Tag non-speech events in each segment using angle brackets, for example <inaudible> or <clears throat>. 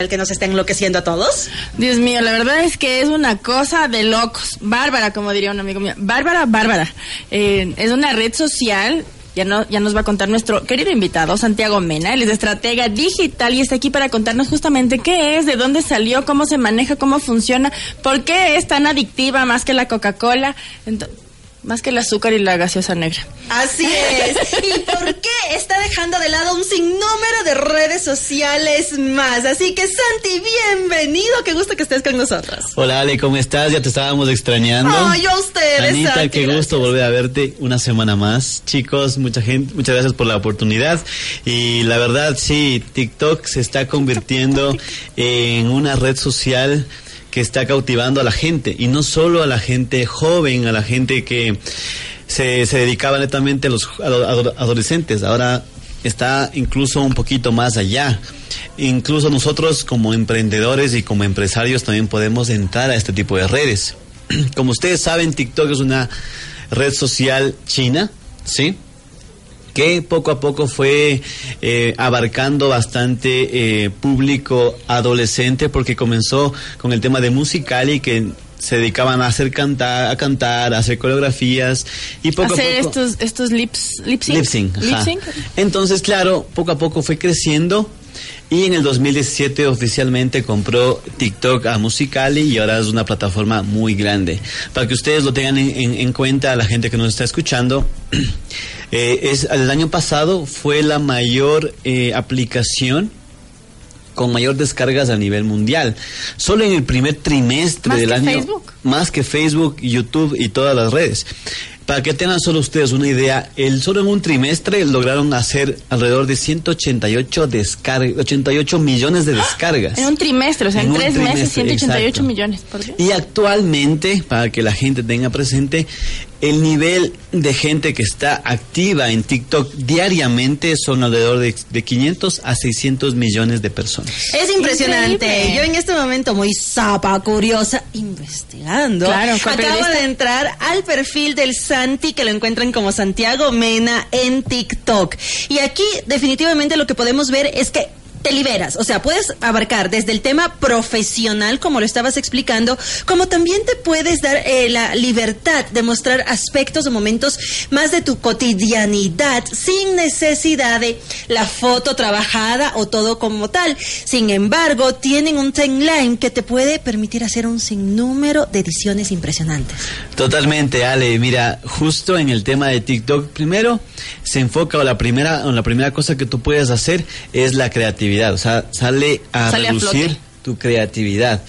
el que nos está enloqueciendo a todos? Dios mío, la verdad es que es una cosa de locos. Bárbara, como diría un amigo mío. Bárbara, Bárbara. Eh, es una red social. Ya, ya nos va a contar nuestro querido invitado, Santiago Mena. Él es estratega digital y está aquí para contarnos justamente qué es, de dónde salió, cómo se maneja, cómo funciona, por qué es tan adictiva más que la Coca-Cola. Más que el azúcar y la gaseosa negra. Así es. ¿Y por qué está dejando de lado un sinnúmero de redes sociales más? Así que Santi, bienvenido. Qué gusto que estés con nosotros. Hola Ale, ¿cómo estás? Ya te estábamos extrañando. Ay, yo a ustedes. Anita, Santi, qué gracias. gusto volver a verte una semana más. Chicos, mucha gente, muchas gracias por la oportunidad. Y la verdad, sí, TikTok se está convirtiendo en una red social que está cautivando a la gente. Y no solo a la gente joven, a la gente que se, se dedicaba netamente a los ado- ado- adolescentes. Ahora está incluso un poquito más allá. Incluso nosotros como emprendedores y como empresarios también podemos entrar a este tipo de redes. <clears throat> Como ustedes saben, TikTok es una red social china, ¿sí? Que poco a poco fue eh, abarcando bastante eh, público adolescente porque comenzó con el tema de musical y que se dedicaban a hacer cantar, a cantar, a hacer coreografías y poco Hacer a poco estos, estos lips, lip sync. Lip sync, Lip ajá. sync. Entonces, claro, poco a poco fue creciendo y en el 2017 oficialmente compró TikTok a Musicali y ahora es una plataforma muy grande. Para que ustedes lo tengan en, en- en cuenta, la gente que nos está escuchando, <clears throat> eh, es, el año pasado fue la mayor eh, aplicación con mayor descargas a nivel mundial. Solo en el primer trimestre Más del que año. Facebook. Más que Facebook, YouTube y todas las redes. Para que tengan solo ustedes una idea, el solo en un trimestre lograron hacer alrededor de 188 descargas, 88 millones de descargas. En un trimestre, o sea, en, tres meses, trimestre, 188 exacto. millones. Por. Y actualmente, para que la gente tenga presente, el nivel de gente que está activa en TikTok diariamente son alrededor de, de 500 a 600 millones de personas. Es impresionante. Increíble. Yo en este momento muy zapa, curiosa, investigando. Claro, ¿cuál Acabo periodista? de entrar al perfil del Santi, que lo encuentran como Santiago Mena en TikTok. Y aquí definitivamente lo que podemos ver es que te liberas, o sea, puedes abarcar desde el tema profesional, como lo estabas explicando, como también te puedes dar eh, la libertad de mostrar aspectos o momentos más de tu cotidianidad sin necesidad de la foto trabajada o todo como tal. Sin embargo, tienen un timeline que te puede permitir hacer un sinnúmero de ediciones impresionantes. Totalmente, Ale. Mira, justo en el tema de TikTok, primero se enfoca o la primera, o la primera cosa que tú puedes hacer es la creatividad. O sea, sale a Sale reducir tu creatividad.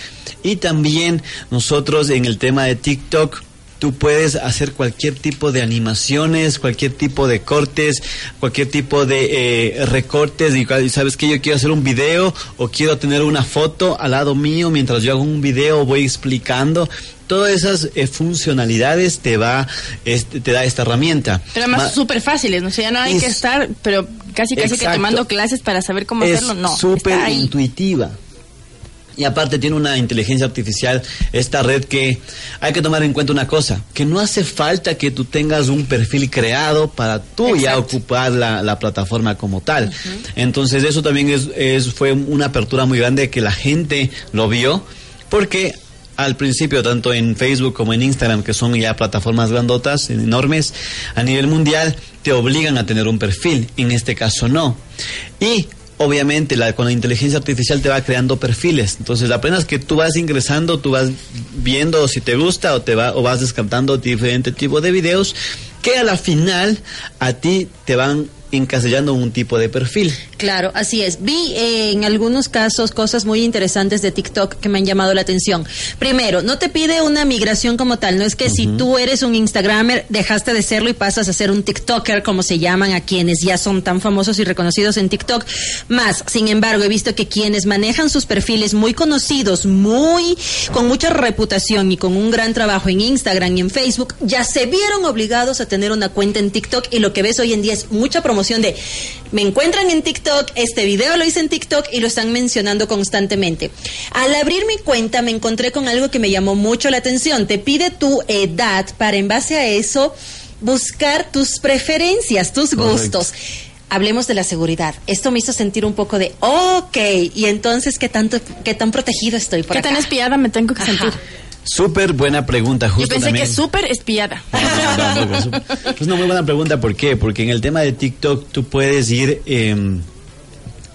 Y también nosotros en el tema de TikTok, tú puedes hacer cualquier tipo de animaciones, cualquier tipo de cortes, cualquier tipo de eh, recortes. Y sabes que yo quiero hacer un video o quiero tener una foto al lado mío mientras yo hago un video, voy explicando. Todas esas eh, funcionalidades te va, este, te da esta herramienta. Pero además Ma- súper fáciles, ¿no? O sea, ya no hay Es- que estar, pero casi casi que Exacto. tomando clases para saber cómo es hacerlo. No, súper intuitiva. Y aparte tiene una inteligencia artificial, esta red que hay que tomar en cuenta una cosa, que no hace falta que tú tengas un perfil creado para tú ya ocupar la, la plataforma como tal. Entonces eso también es, es- fue una apertura muy grande que la gente lo vio, porque al principio, tanto en Facebook como en Instagram, que son ya plataformas grandotas, enormes, a nivel mundial, te obligan a tener un perfil. En este caso no. Y obviamente la, con la inteligencia artificial te va creando perfiles. Entonces apenas que tú vas ingresando, tú vas viendo si te gusta o, te va, o vas descartando diferente tipo de videos que a la final a ti te van encasillando un tipo de perfil. Claro, así es. Vi eh, en algunos casos cosas muy interesantes de TikTok que me han llamado la atención. Primero, no te pide una migración como tal, no es que si tú eres un Instagramer, dejaste de serlo y pasas a ser un TikToker, como se llaman a quienes ya son tan famosos y reconocidos en TikTok. Más, sin embargo, he visto que quienes manejan sus perfiles muy conocidos, muy con mucha reputación y con un gran trabajo en Instagram y en Facebook, ya se vieron obligados a tener una cuenta en TikTok y lo que ves hoy en día es mucha promoción de me encuentran en TikTok, este video lo hice en TikTok y lo están mencionando constantemente. Al abrir mi cuenta me encontré con algo que me llamó mucho la atención. Te pide tu edad para en base a eso buscar tus preferencias, tus gustos. Hablemos de la seguridad. Esto me hizo sentir un poco de, ok, y entonces, ¿qué, tanto, qué tan protegido estoy por ¿Qué acá? tan espiada me tengo que Ajá. sentir? Súper buena pregunta, justo Yo pensé también. que súper espiada. No, Es una muy buena pregunta, ¿por qué? Porque en el tema de TikTok tú puedes ir eh,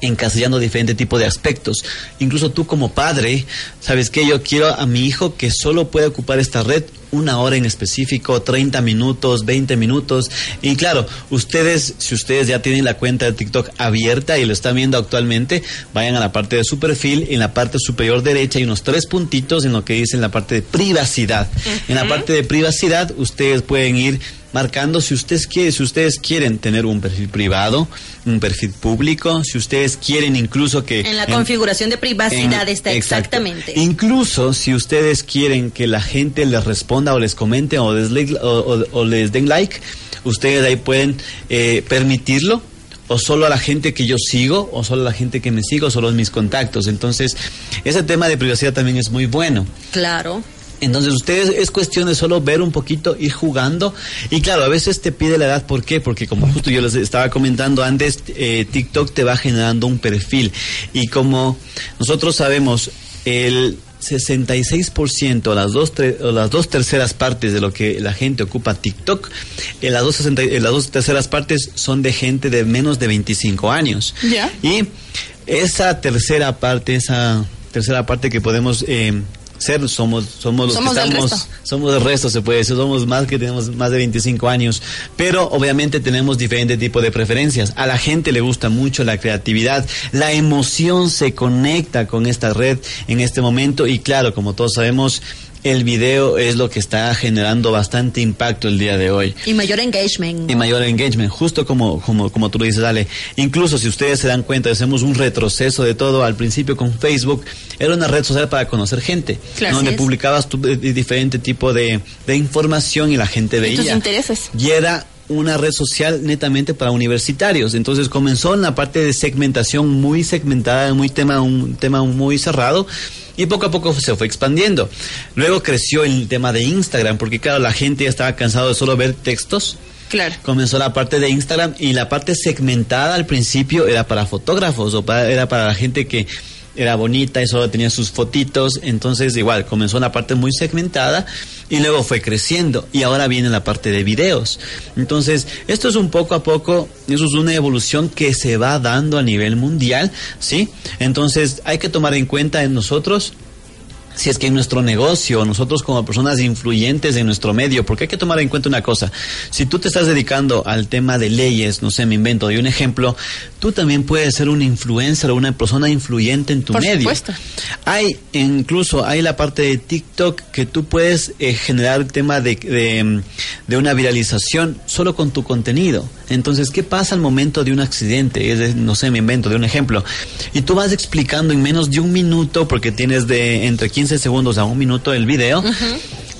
encasillando diferente tipo de aspectos. Incluso tú como padre, ¿sabes qué? Yo quiero a mi hijo que solo pueda ocupar esta red una hora en específico, 30 minutos, 20 minutos. Y claro, ustedes, si ustedes ya tienen la cuenta de TikTok abierta y lo están viendo actualmente, vayan a la parte de su perfil. En la parte superior derecha hay unos tres puntitos en lo que dice en la parte de privacidad. En la parte de privacidad, ustedes pueden ir marcando si ustedes quieren, si ustedes quieren tener un perfil privado, un perfil público, si ustedes quieren incluso que En la configuración de privacidad está exacto. exactamente. Incluso si ustedes quieren que la gente les responda o les comente o les, like- o, o- o les den like, ustedes ahí pueden eh, permitirlo. O solo a la gente que yo sigo, o solo a la gente que me sigo, o solo a mis contactos. Entonces, ese tema de privacidad también es muy bueno. Claro. Entonces ustedes es cuestión de solo ver un poquito, ir jugando. Y claro, a veces te pide la edad, ¿por qué? Porque como justo yo les estaba comentando antes, eh, TikTok te va generando un perfil. Y como nosotros sabemos, el 66%, las dos, tre- las dos terceras partes de lo que la gente ocupa TikTok, eh, las, dos eh, las dos terceras partes son de gente de menos de 25 años. Ya. Y esa tercera parte, esa tercera parte que podemos eh, ser, somos, somos los Somos que estamos, resto. somos el resto, se puede decir, somos más que tenemos más de 25 años, pero obviamente tenemos diferente tipo de preferencias. A la gente le gusta mucho la creatividad, la emoción se conecta con esta red en este momento y claro, como todos sabemos, el video es lo que está generando bastante impacto el día de hoy Y mayor engagement. y mayor engagement, justo como, como, como tú lo dices, Ale. Incluso si ustedes se dan cuenta, hacemos un retroceso de todo. Al principio con Facebook era una red social para conocer gente, Claro. donde publicabas tu, eh, diferente tipo de, de información y la gente Y veía. tus intereses. Y era una red social netamente para universitarios. Entonces comenzó en la parte de segmentación muy segmentada, muy tema, un tema muy cerrado. Y poco a poco se fue expandiendo. Luego creció el tema de Instagram, porque claro, la gente ya estaba cansado de solo ver textos. Claro. Comenzó la parte de Instagram y la parte segmentada al principio era para fotógrafos o para- era para la gente que era bonita y solo tenía sus fotitos. Entonces igual comenzó la parte muy segmentada y luego fue creciendo y ahora viene la parte de videos. Entonces esto es un poco a poco, eso es una evolución que se va dando a nivel mundial, ¿sí? Entonces hay que tomar en cuenta en nosotros si es que en nuestro negocio, nosotros como personas influyentes en nuestro medio, porque hay que tomar en cuenta una cosa, si tú te estás dedicando al tema de leyes, no sé, me invento, de un ejemplo, tú también puedes ser un influencer o una persona influyente en tu Por medio. supuesto. Hay, incluso, hay la parte de TikTok que tú puedes eh, generar el tema de, de, de una viralización solo con tu contenido. Entonces, ¿qué pasa al momento de un accidente? Es de- no sé, me invento de un ejemplo. Y tú vas explicando en menos de un minuto, porque tienes de entre 15 segundos a un minuto el video,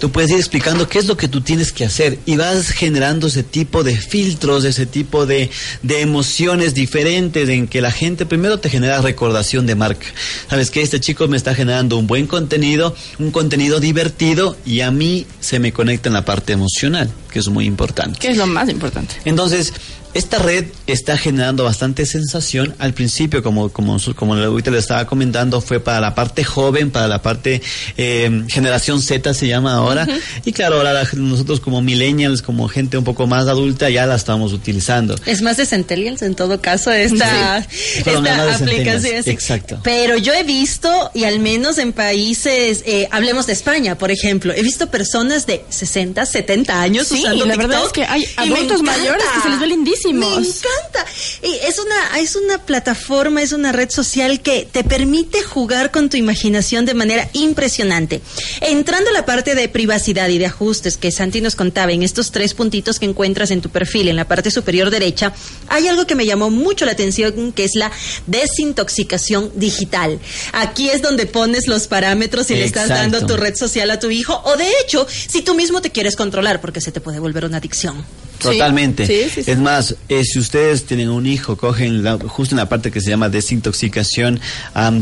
tú puedes ir explicando qué es lo que tú tienes que hacer y vas generando ese tipo de filtros, ese tipo de, de emociones diferentes en que la gente primero te genera recordación de marca. Sabes que este chico me está generando un buen contenido, un contenido divertido y a mí se me conecta en la parte emocional, que es muy importante. Que es lo más importante. Entonces, esta red está generando bastante sensación. Al principio, como, como, como ahorita le estaba comentando, fue para la parte joven, para la parte eh, generación Z se llama ahora. Y claro, ahora la- nosotros como millennials, como gente un poco más adulta, ya la estamos utilizando. Es más de Centennials en todo caso esta, esta aplicación. Sí. exacto. Pero yo he visto, y al menos en países, eh, hablemos de España, por ejemplo, he visto personas de 60, 70 años, sus usando la TikTok. verdad es que hay adultos mayores que se les ve lindísimos. Me encanta. Y es una, es una plataforma, es una red social que te permite jugar con tu imaginación de manera impresionante. Entrando a la parte de privacidad y de ajustes que Santi nos contaba en estos tres puntitos que encuentras en tu perfil en la parte superior derecha, hay algo que me llamó mucho la atención que es la desintoxicación digital. Aquí es donde pones los parámetros y le estás dando tu red social a tu hijo o de hecho, si tú mismo te quieres controlar porque se te puede volver una adicción. Totalmente. Sí, sí, sí. Es más, eh, si ustedes tienen un hijo, cogen la- justo en la parte que se llama desintoxicación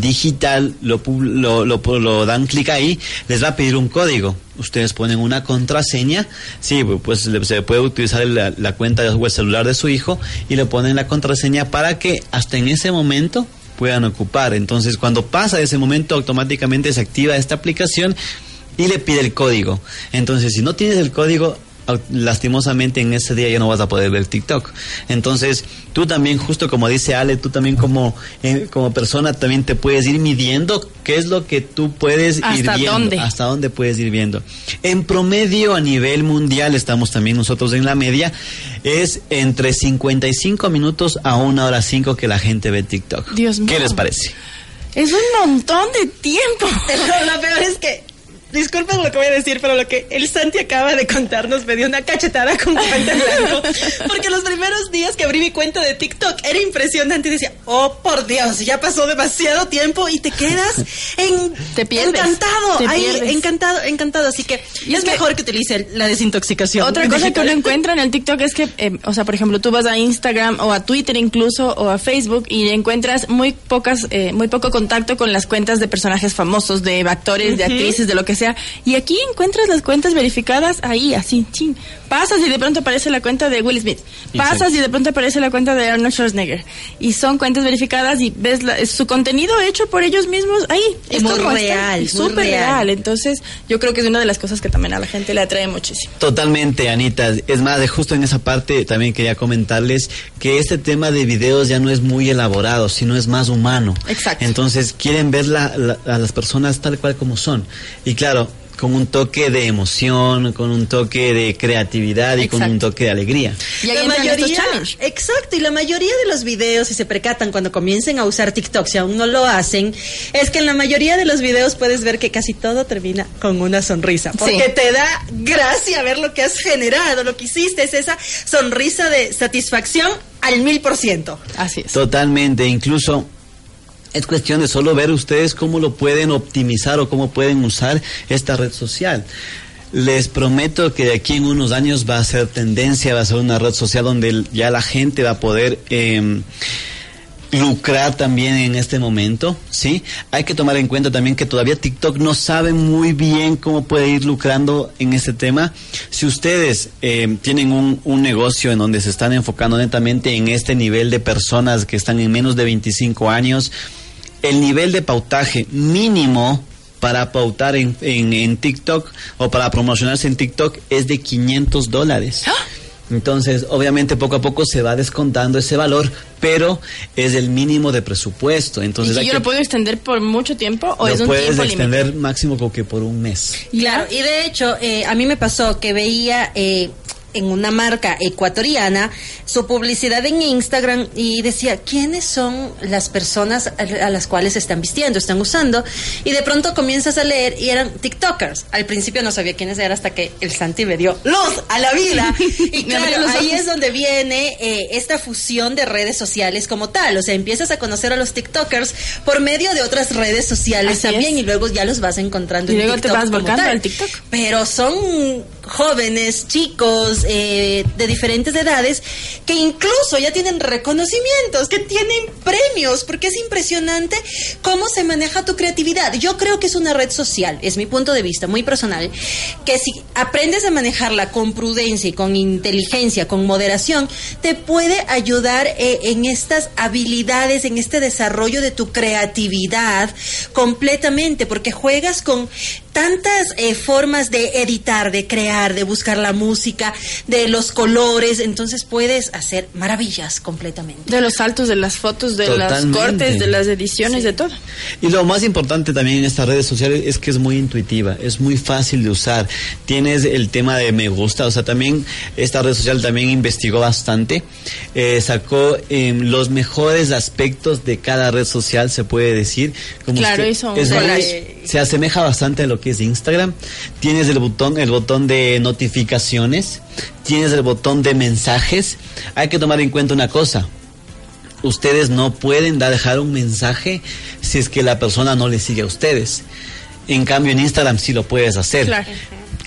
digital, lo, lo, lo, lo dan clic ahí, les va a pedir un código. Ustedes ponen una contraseña, sí, pues se puede utilizar la, la cuenta o el celular de su hijo y le ponen la contraseña para que hasta en ese momento puedan ocupar. Entonces, cuando pasa ese momento, automáticamente se activa esta aplicación y le pide el código. Entonces, si no tienes el código, lastimosamente en ese día ya no vas a poder ver TikTok. Entonces, tú también, justo como dice Ale, tú también como, eh, como persona también te puedes ir midiendo qué es lo que tú puedes ir ¿Hasta viendo. dónde? Hasta dónde puedes ir viendo. En promedio a nivel mundial, estamos también nosotros en la media, es entre 55 minutos a una hora 5 que la gente ve TikTok. Dios ¿Qué mío. les parece? Es un montón de tiempo. Pero lo peor es que, disculpen lo que voy a decir, pero lo que el Santi acaba de contarnos me dio una cachetada con guante blanco. Porque los primeros días que abrí mi cuenta de TikTok era impresionante y decía, oh por Dios, ya pasó demasiado tiempo y te quedas en, Te pierdes, encantado, te ahí, pierdes. encantado, encantado. Así que Y es es que- mejor que utilice la desintoxicación. Otra cosa que uno encuentra en el TikTok es que, eh, o sea, por ejemplo, tú vas a Instagram o a Twitter incluso o a Facebook y encuentras muy pocas, eh, muy poco contacto con las cuentas de personajes famosos, de actores, de actrices, de lo que sea. Y aquí encuentras las cuentas verificadas ahí, así, chin. Pasas y de pronto aparece la cuenta de Will Smith. Pasas y de pronto aparece la cuenta de Arnold Schwarzenegger. Y son cuentas verificadas y ves la- su contenido hecho por ellos mismos ahí. Es muy real, súper real. real. Entonces, yo creo que es una de las cosas que también a la gente le atrae muchísimo. Totalmente, Anita. Es más, de justo en esa parte también quería comentarles que este tema de videos ya no es muy elaborado, sino es más humano. Exacto. Entonces quieren ver la- la- a las personas tal cual como son. Y claro, con un toque de emoción, con un toque de creatividad y con un toque de alegría. Y ahí la mayoría, exacto, y la mayoría de los videos, si se percatan cuando comiencen a usar TikTok, si aún no lo hacen, es que en la mayoría de los videos puedes ver que casi todo termina con una sonrisa, porque Sí. te da gracia ver lo que has generado, lo que hiciste, es esa sonrisa de satisfacción al mil por ciento. Así es. Totalmente, incluso es cuestión de solo ver ustedes cómo lo pueden optimizar o cómo pueden usar esta red social. Les prometo que de aquí en unos años va a ser tendencia, va a ser una red social donde ya la gente va a poder em, lucrar también en este momento, ¿sí? Hay que tomar en cuenta también que todavía TikTok no sabe muy bien cómo puede ir lucrando en este tema. Si ustedes eh, tienen un, un negocio en donde se están enfocando netamente en este nivel de personas que están en menos de 25 años, el nivel de pautaje mínimo para pautar en, en, en TikTok o para promocionarse en TikTok es de 500 dólares. Entonces, obviamente, poco a poco se va descontando ese valor, pero es el mínimo de presupuesto. Entonces, ¿Y si yo que- lo puedo extender por mucho tiempo o lo es un puedes tiempo extender máximo como que por un mes. Claro, y de hecho, eh, a mí me pasó que veía eh, en una marca ecuatoriana su publicidad en Instagram y decía, ¿quiénes son las personas a, las cuales están vistiendo, están usando? Y de pronto comienzas a leer y eran TikTokers. Al principio no sabía quiénes eran hasta que el Santi me dio luz a la vida. <laughs> Y claro, ahí es donde viene eh, esta fusión de redes sociales como tal. O sea, empiezas a conocer a los TikTokers por medio de otras redes sociales Así también es. y luego ya los vas encontrando Y en luego te TikTok vas como volcando al TikTok. Pero son jóvenes, chicos, eh, de diferentes edades, que incluso ya tienen reconocimientos, que tienen premios, porque es impresionante cómo se maneja tu creatividad. Yo creo que es una red social, es mi punto de vista muy personal, que si aprendes a manejarla con prudencia y con inteligencia, con moderación, te puede ayudar eh, en estas habilidades, en este desarrollo de tu creatividad completamente, porque juegas con tantas eh, formas de editar, de crear, de buscar la música, de los colores, entonces puedes hacer maravillas completamente. De los saltos, de las fotos, de Totalmente. los cortes, de las ediciones, de todo. Y lo más importante también en estas redes sociales es que es muy intuitiva, es muy fácil de usar. Tienes el tema de me gusta, o sea, también esta red social también investigó bastante, eh, sacó eh, los mejores aspectos de cada red social, se puede decir. Como Claro, usted- hizo un es muy-. Se asemeja bastante a lo que es Instagram. Tienes el botón, el botón de notificaciones, tienes el botón de mensajes. Hay que tomar en cuenta una cosa. Ustedes no pueden dejar un mensaje si es que la persona no le sigue a ustedes. En cambio, en Instagram sí lo puedes hacer. Claro.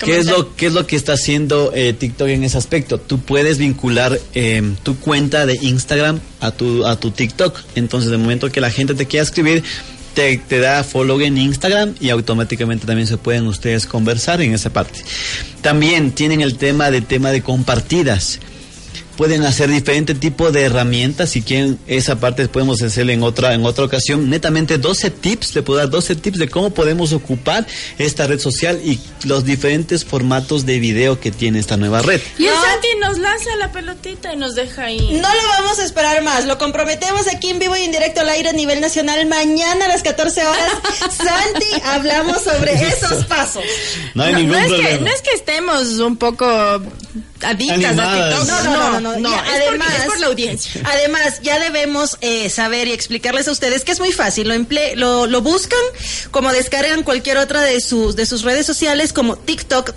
¿Qué es, lo, ¿Qué es lo que está haciendo eh, TikTok en ese aspecto? Tú puedes vincular eh, tu cuenta de Instagram a tu, a tu TikTok. Entonces, de momento que la gente te quiera escribir, te, da follow en Instagram y automáticamente también se pueden ustedes conversar en esa parte. También tienen el tema de tema de compartidas. Pueden hacer diferente tipo de herramientas. Si quieren, esa parte podemos hacerla en otra, en otra ocasión. Netamente 12 tips, le puedo dar 12 tips de cómo podemos ocupar esta red social y los diferentes formatos de video que tiene esta nueva red. Y el No. Santi nos lanza la pelotita y nos deja ahí. No lo vamos a esperar más, lo comprometemos aquí en vivo y en directo al aire a nivel nacional mañana a las 14 horas. <laughs> Santi, hablamos sobre esos pasos. No hay No, ningún no es que, problema. no es que estemos un poco adictas Animadas. a TikTok. No, no, no, no, no. Es, además, porque- es por la audiencia. <laughs> Además, ya debemos eh, saber y explicarles a ustedes que es muy fácil. Lo, emple lo, lo buscan como descargan cualquier otra de sus, de sus redes sociales como TikTok,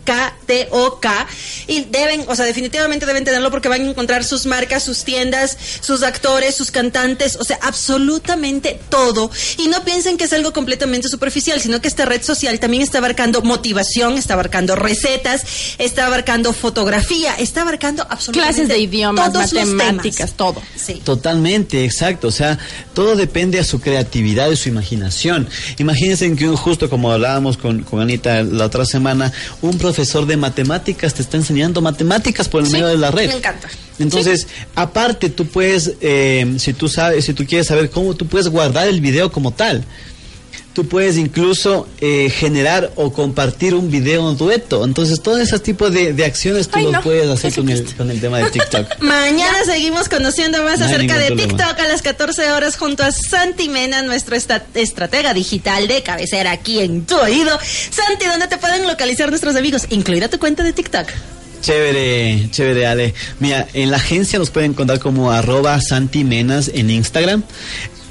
T-I-K-T-O-K. Y deben, o sea, definitivamente deben tenerlo porque van a encontrar sus marcas, sus tiendas, sus actores, sus cantantes, o sea, absolutamente todo. Y no piensen que es algo completamente superficial, sino que esta red social también está abarcando motivación, está abarcando recetas, está abarcando fotografía, está abarcando absolutamente Clases de idiomas, todos matemáticas, todo. Sí. Totalmente, exacto. O sea, todo depende a su creatividad y su imaginación. Imagínense que un- justo como hablábamos con, con Anita la otra semana, un profesor de matemáticas te está enseñando matemáticas por el Sí, medio de la red. me encanta. Entonces, aparte, tú puedes, eh, si tú sabes, si tú quieres saber cómo, tú puedes guardar el video como tal. Tú puedes incluso eh, generar o compartir un video en dueto. Entonces, todo ese tipo de, de acciones tú Ay, lo no, puedes hacer con el, con el tema de TikTok. <laughs> Mañana seguimos conociendo más No acerca de problema. TikTok a las 14 horas junto a Santi Mena, nuestro esta- estratega digital de cabecera aquí en tu oído. Santi, ¿dónde te pueden localizar nuestros amigos? Incluida tu cuenta de TikTok. Chévere, chévere, Ale. Mira, en la agencia nos pueden encontrar como arroba santimenas en Instagram.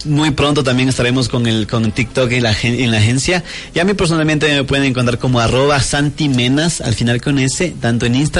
Muy pronto también estaremos con el con TikTok en la, en la agencia. Y a mí personalmente me pueden encontrar como arroba santimenas al final con S, tanto en Instagram